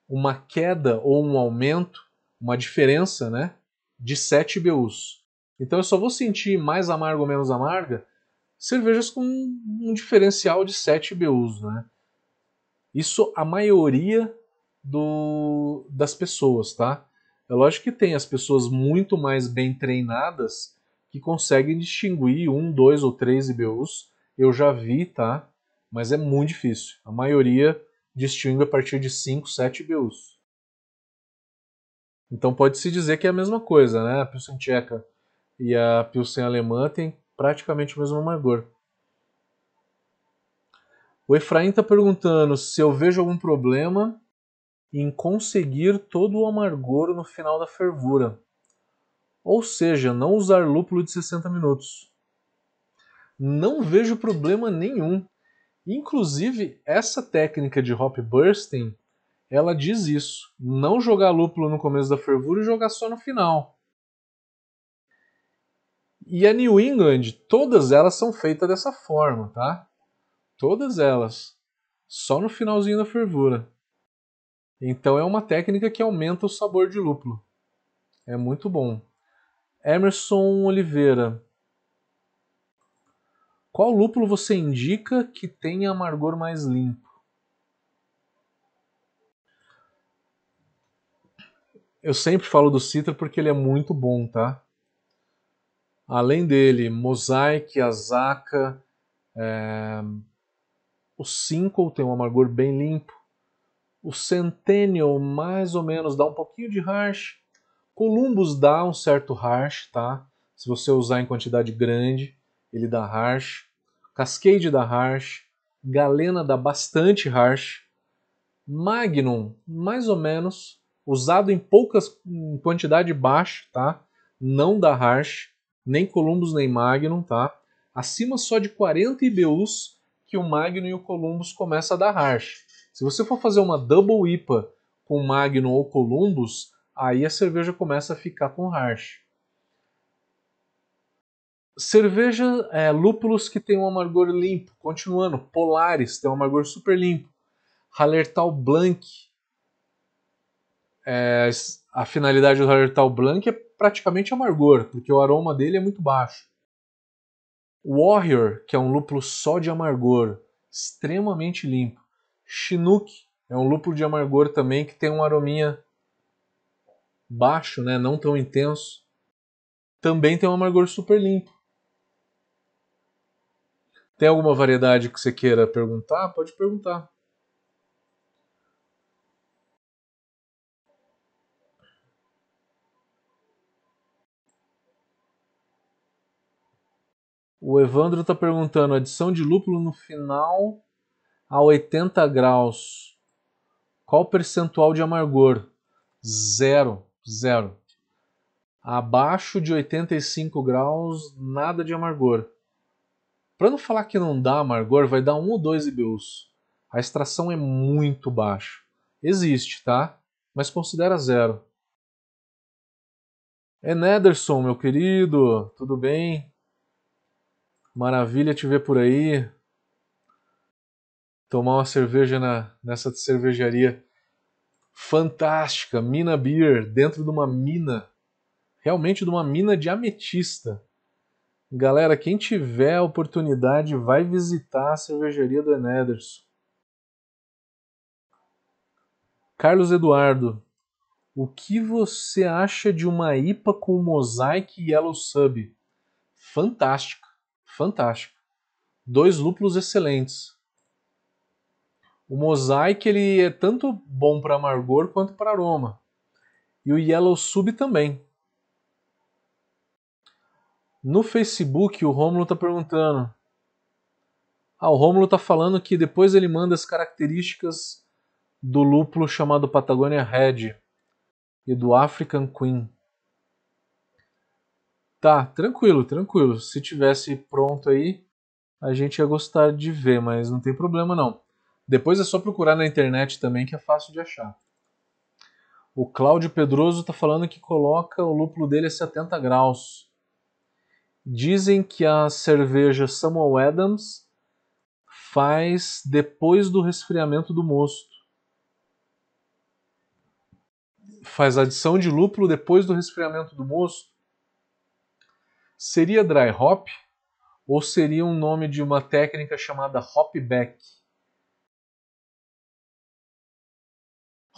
uma queda ou um aumento, uma diferença, né, de 7 IBUs. Então eu só vou sentir mais amargo ou menos amarga cervejas com um diferencial de 7 IBUs, né? Isso a maioria do, das pessoas, tá? É lógico que tem as pessoas muito mais bem treinadas que conseguem distinguir um, dois ou três IBUs. Eu já vi, tá? Mas é muito difícil. A maioria distingue a partir de 5, 7 IBUs. Então pode-se dizer que é a mesma coisa, né? A Pilsen tcheca e a Pilsen alemã têm praticamente o mesmo amargor. O Efraim está perguntando se eu vejo algum problema em conseguir todo o amargor no final da fervura, ou seja, não usar lúpulo de 60 minutos. Não vejo problema nenhum. Inclusive, essa técnica de hop bursting, ela diz isso. Não jogar lúpulo no começo da fervura e jogar só no final. E a New England, todas elas são feitas dessa forma, tá? Todas elas. Só no finalzinho da fervura. Então é uma técnica que aumenta o sabor de lúpulo. É muito bom. Emerson Oliveira. Qual lúpulo você indica que tenha amargor mais limpo? Eu sempre falo do Citra porque ele é muito bom, tá? Além dele, Mosaic, Azaka, é... o Cinco tem um amargor bem limpo. O Centennial mais ou menos dá um pouquinho de harsh. Columbus dá um certo harsh, tá? Se você usar em quantidade grande, ele dá harsh. Cascade dá harsh. Galena dá bastante harsh. Magnum, mais ou menos, usado em poucas em quantidade baixa, tá? Não dá harsh, nem Columbus nem Magnum, tá? Acima só de 40 IBUs que o Magnum e o Columbus começa a dar harsh. Se você for fazer uma Double IPA com Magnum ou Columbus, aí a cerveja começa a ficar com harsh. Cerveja, é, lúpulos que tem um amargor limpo. Continuando, Polaris tem um amargor super limpo. Hallertau Blanc. É, a finalidade do Hallertau Blanc é praticamente amargor, porque o aroma dele é muito baixo. Warrior, que é um lúpulo só de amargor, extremamente limpo. Chinook é um lúpulo de amargor também que tem um arominha baixo, né? não tão intenso. Também tem um amargor super limpo. Tem alguma variedade que você queira perguntar? Pode perguntar. O Evandro está perguntando: adição de lúpulo no final a 80 graus, qual o percentual de amargor? Zero, zero. Abaixo de 85 graus, nada de amargor. Para não falar que não dá amargor, vai dar 1 ou 2 IBUs. A extração é muito baixa. Existe, tá? Mas considera zero. É Nederson, meu querido, tudo bem? Maravilha te ver por aí tomar uma cerveja na, nessa cervejaria fantástica, Mina Beer, dentro de uma mina, realmente de uma mina de ametista. Galera, quem tiver a oportunidade, vai visitar a cervejaria do Enederson. Carlos Eduardo, o que você acha de uma IPA com Mosaic e Yellow Sub? Fantástica, fantástica. Dois lúpulos excelentes. O Mosaic ele é tanto bom para amargor quanto para aroma. E o Yellow Sub também. No Facebook, o Romulo está perguntando. Ah, o Romulo está falando que depois ele manda as características do lúpulo chamado Patagonia Red e do African Queen. Tá, tranquilo, tranquilo. Se tivesse pronto aí, a gente ia gostar de ver, mas não tem problema não. Depois é só procurar na internet também que é fácil de achar. O Cláudio Pedroso está falando que coloca o lúpulo dele a 70 graus. Dizem que a cerveja Samuel Adams faz depois do resfriamento do mosto. Faz adição de lúpulo depois do resfriamento do mosto. Seria dry hop ou seria um nome de uma técnica chamada hopback?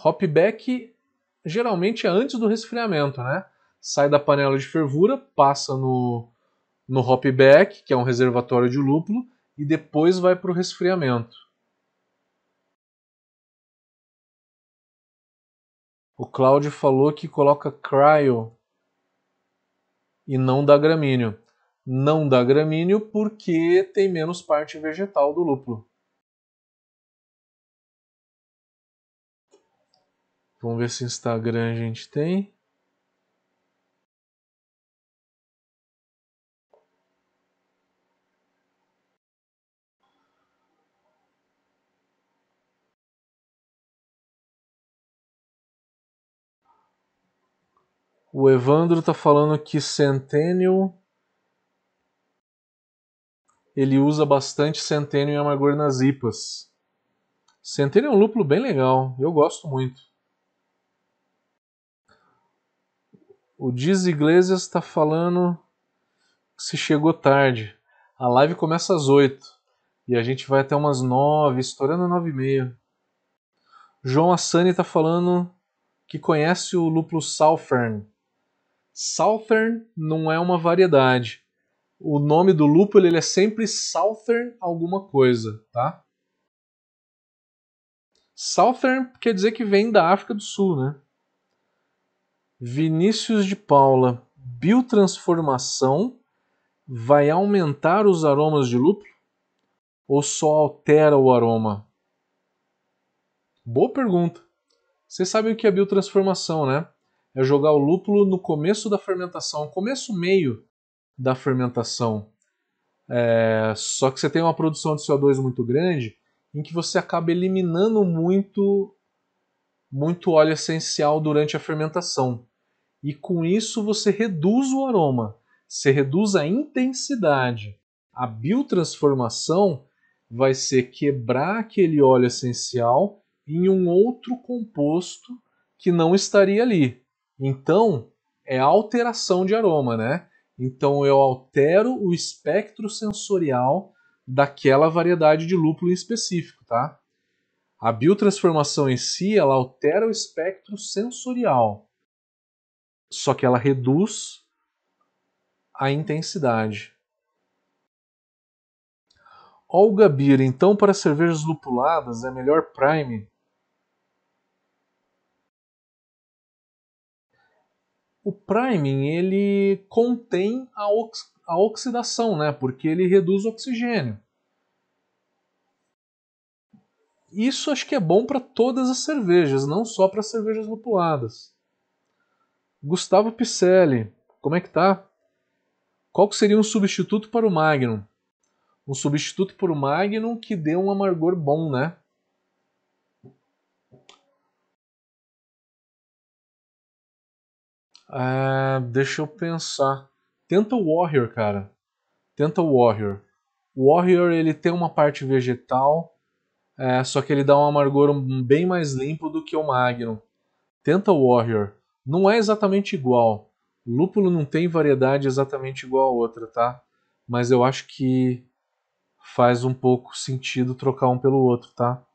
Hopback geralmente é antes do resfriamento, né? Sai da panela de fervura, passa no, no hopback, que é um reservatório de lúpulo, e depois vai para o resfriamento. O Cláudio falou que coloca cryo e não dá gramíneo. Não dá gramíneo porque tem menos parte vegetal do lúpulo. Vamos ver se Instagram a gente tem. O Evandro tá falando que Centennial ele usa bastante Centennial e amargor nas IPAs. Centennial é um lúpulo bem legal, eu gosto muito. O Diz Iglesias está falando que se chegou tarde. A live começa às 8 e a gente vai até umas 9, estourando 9 e meia. João Assani está falando que conhece o lúpulo Southern. Southern não é uma variedade. O nome do lúpulo ele é sempre Southern alguma coisa, tá? Southern quer dizer que vem da África do Sul, né? Vinícius de Paula, biotransformação vai aumentar os aromas de lúpulo ou só altera o aroma? Boa pergunta. Vocês sabem o que é biotransformação, né? é jogar o lúpulo no começo da fermentação, começo meio da fermentação. É, só que você tem uma produção de CO2 muito grande, em que você acaba eliminando muito muito óleo essencial durante a fermentação. E com isso você reduz o aroma, você reduz a intensidade. A biotransformação vai ser quebrar aquele óleo essencial em um outro composto que não estaria ali. Então, é alteração de aroma, né? Então eu altero o espectro sensorial daquela variedade de lúpulo em específico, tá? A biotransformação em si, ela altera o espectro sensorial. Só que ela reduz a intensidade. Olga Beer, então para cervejas lupuladas é melhor prime o priming ele contém a, ox a oxidação, né? Porque ele reduz o oxigênio. Isso acho que é bom para todas as cervejas, não só para cervejas lupuladas. Gustavo Picelli, como é que tá? Qual seria um substituto para o Magnum? Um substituto para o Magnum que dê um amargor bom, né? Ah, deixa eu pensar. Tenta o Warrior, cara. Tenta o Warrior. O Warrior ele tem uma parte vegetal, é, só que ele dá um amargor bem mais limpo do que o Magnum. Tenta o Warrior. Não é exatamente igual. Lúpulo não tem variedade exatamente igual a outra, tá? Mas eu acho que faz um pouco sentido trocar um pelo outro, tá?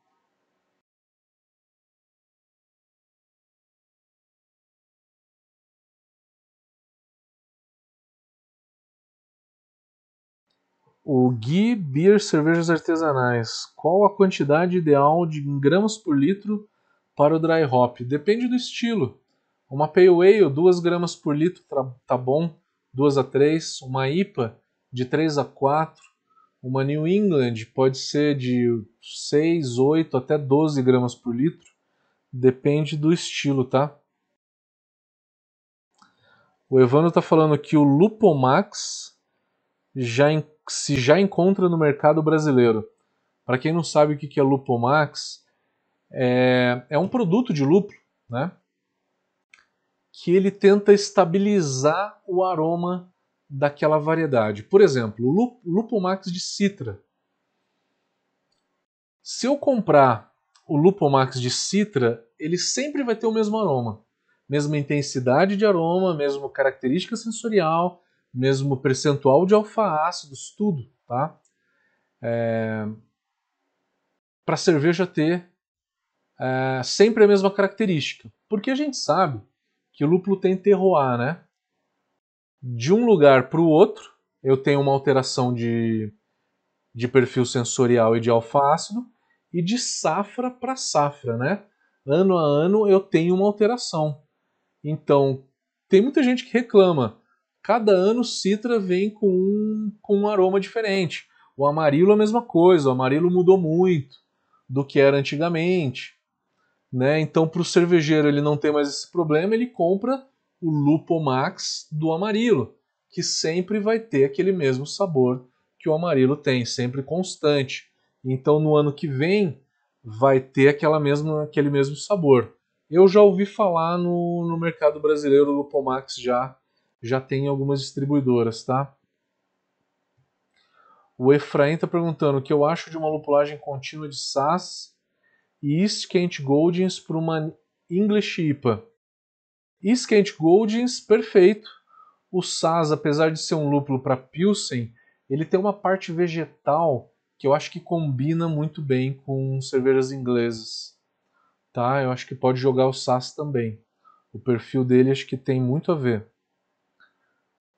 O Gui Beer Cervejas Artesanais. Qual a quantidade ideal de gramas por litro para o dry hop? Depende do estilo. Uma Pale Ale, 2 gramas por litro tá, tá bom, 2 a 3. Uma IPA, de 3 a 4. Uma New England pode ser de 6, 8 até 12 gramas por litro. Depende do estilo, tá? O Evandro está falando que o Lupomax já, se já encontra no mercado brasileiro. Para quem não sabe o que é Lupomax, é, é um produto de lúpulo, né? Que ele tenta estabilizar o aroma daquela variedade. Por exemplo, o Lupomax de Citra. Se eu comprar o Lupomax de Citra, ele sempre vai ter o mesmo aroma mesma intensidade de aroma, mesmo característica sensorial, mesmo percentual de alfa-ácidos, tudo, tá? É... Para cerveja ter é, sempre a mesma característica. Porque a gente sabe que o lúpulo tem terroir, né? De um lugar para o outro, eu tenho uma alteração de, de perfil sensorial e de alfa-ácido, e de safra para safra, né? Ano a ano eu tenho uma alteração. Então, tem muita gente que reclama. Cada ano Citra vem com um, com um aroma diferente. O amarilo é a mesma coisa, o amarelo mudou muito do que era antigamente. Né? Então, para o cervejeiro ele não ter mais esse problema, ele compra o Lupo Max do amarilo, que sempre vai ter aquele mesmo sabor que o amarelo tem, sempre constante. Então, no ano que vem, vai ter aquela mesma, aquele mesmo sabor. Eu já ouvi falar no, no mercado brasileiro, o Lupomax já, já tem algumas distribuidoras, tá? O Efraim está perguntando o que eu acho de uma lupulagem contínua de SAS e East Kent Goldings para uma English IPA. East Kent Goldings, perfeito. O SAS, apesar de ser um lúpulo para Pilsen, ele tem uma parte vegetal que eu acho que combina muito bem com cervejas inglesas tá? Eu acho que pode jogar o SAS também. O perfil dele acho que tem muito a ver.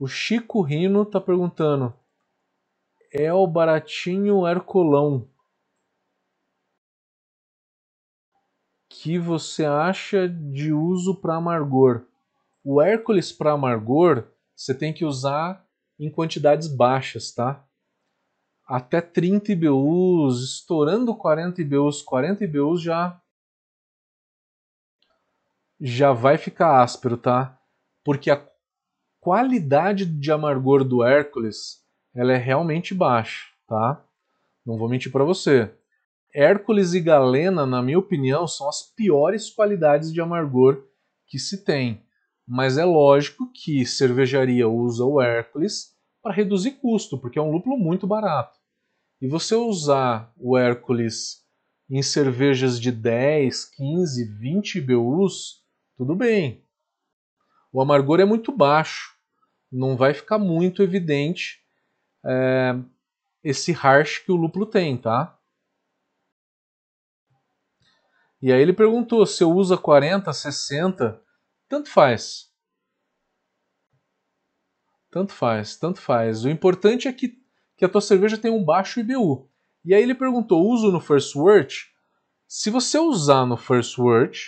O Chico Rino tá perguntando: é o baratinho Herculão que você acha de uso para amargor? O Hércules para amargor você tem que usar em quantidades baixas, tá? Até 30 IBUs, estourando 40 IBUs, 40 IBUs já já vai ficar áspero, tá? Porque a qualidade de amargor do Hércules ela é realmente baixa, tá? Não vou mentir para você. Hércules e Galena, na minha opinião, são as piores qualidades de amargor que se tem. Mas é lógico que cervejaria usa o Hércules para reduzir custo, porque é um lúpulo muito barato. E você usar o Hércules em cervejas de 10, 15, 20 BUs, tudo bem. O amargor é muito baixo, não vai ficar muito evidente é, esse harsh que o lúpulo tem, tá? E aí ele perguntou se eu uso 40, 60, tanto faz. Tanto faz, tanto faz. O importante é que, que a tua cerveja tenha um baixo IBU. E aí ele perguntou, uso no First Word? Se você usar no First Word,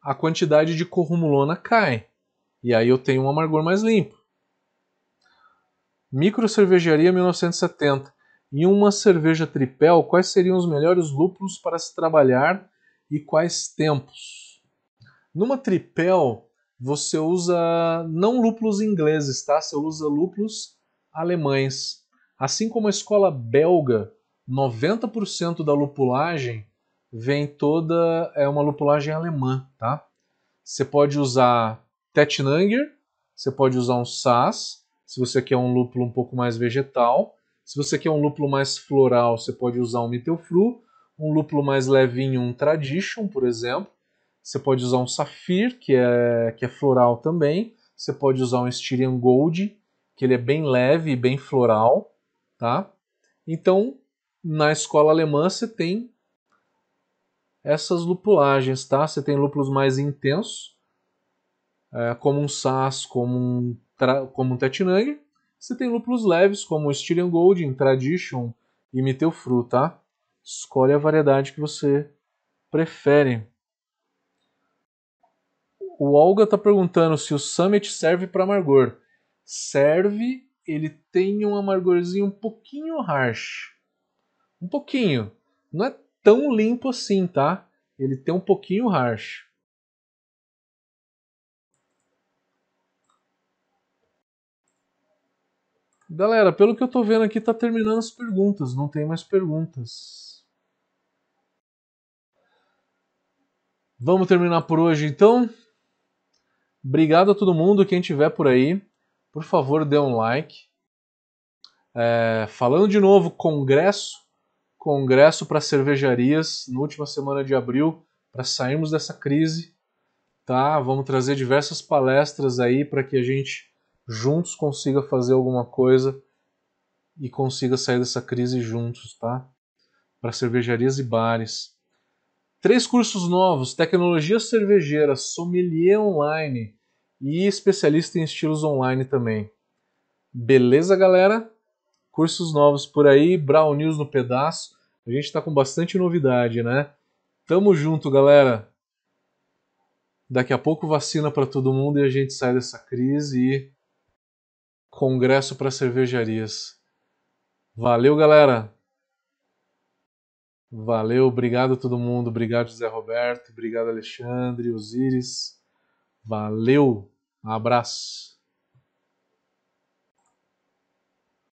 a quantidade de corrumulona cai. E aí eu tenho um amargor mais limpo. Micro cervejaria 1970. Em uma cerveja tripel, quais seriam os melhores lúpulos para se trabalhar e quais tempos? Numa tripel, você usa não lúpulos ingleses, tá? Você usa lúpulos alemães. Assim como a escola belga, 90% da lupulagem vem toda é uma lupulagem alemã, tá? Você pode usar Tettnanger, você pode usar um Sass, se você quer um lúpulo um pouco mais vegetal. Se você quer um lúpulo mais floral, você pode usar um Mittelfru. Um lúpulo mais levinho, um Tradition, por exemplo. Você pode usar um Saphir, que é, que é floral também. Você pode usar um Styrian Gold, que ele é bem leve e bem floral, tá? Então, na escola alemã você tem essas lupulagens, tá? Você tem lúpulos mais intensos, é, como um Sass, como um, como Tetnanger. Você tem lúpulos leves, como Styrian Gold, Tradition e Mittelfru, tá? Escolhe a variedade que você prefere. O Olga está perguntando se o Summit serve para amargor. Serve, ele tem um amargorzinho um pouquinho harsh. Um pouquinho. Não é tão limpo assim, tá? Ele tem um pouquinho harsh. Galera, pelo que eu tô vendo aqui, tá terminando as perguntas. Não tem mais perguntas. Vamos terminar por hoje então. Obrigado a todo mundo, quem tiver por aí. Por favor, dê um like. É, falando de novo, congresso, congresso para cervejarias na última semana de abril, para sairmos dessa crise, tá? Vamos trazer diversas palestras aí para que a gente juntos consiga fazer alguma coisa e consiga sair dessa crise juntos, tá? Para cervejarias e bares. Três cursos novos: tecnologia cervejeira, sommelier online e especialista em estilos online também. Beleza, galera? Cursos novos por aí, Brown News no pedaço. A gente está com bastante novidade, né? Tamo junto, galera. Daqui a pouco vacina para todo mundo e a gente sai dessa crise e congresso para cervejarias. Valeu, galera. Valeu, obrigado a todo mundo, obrigado José Roberto, obrigado Alexandre, Osíris. Valeu, um abraço.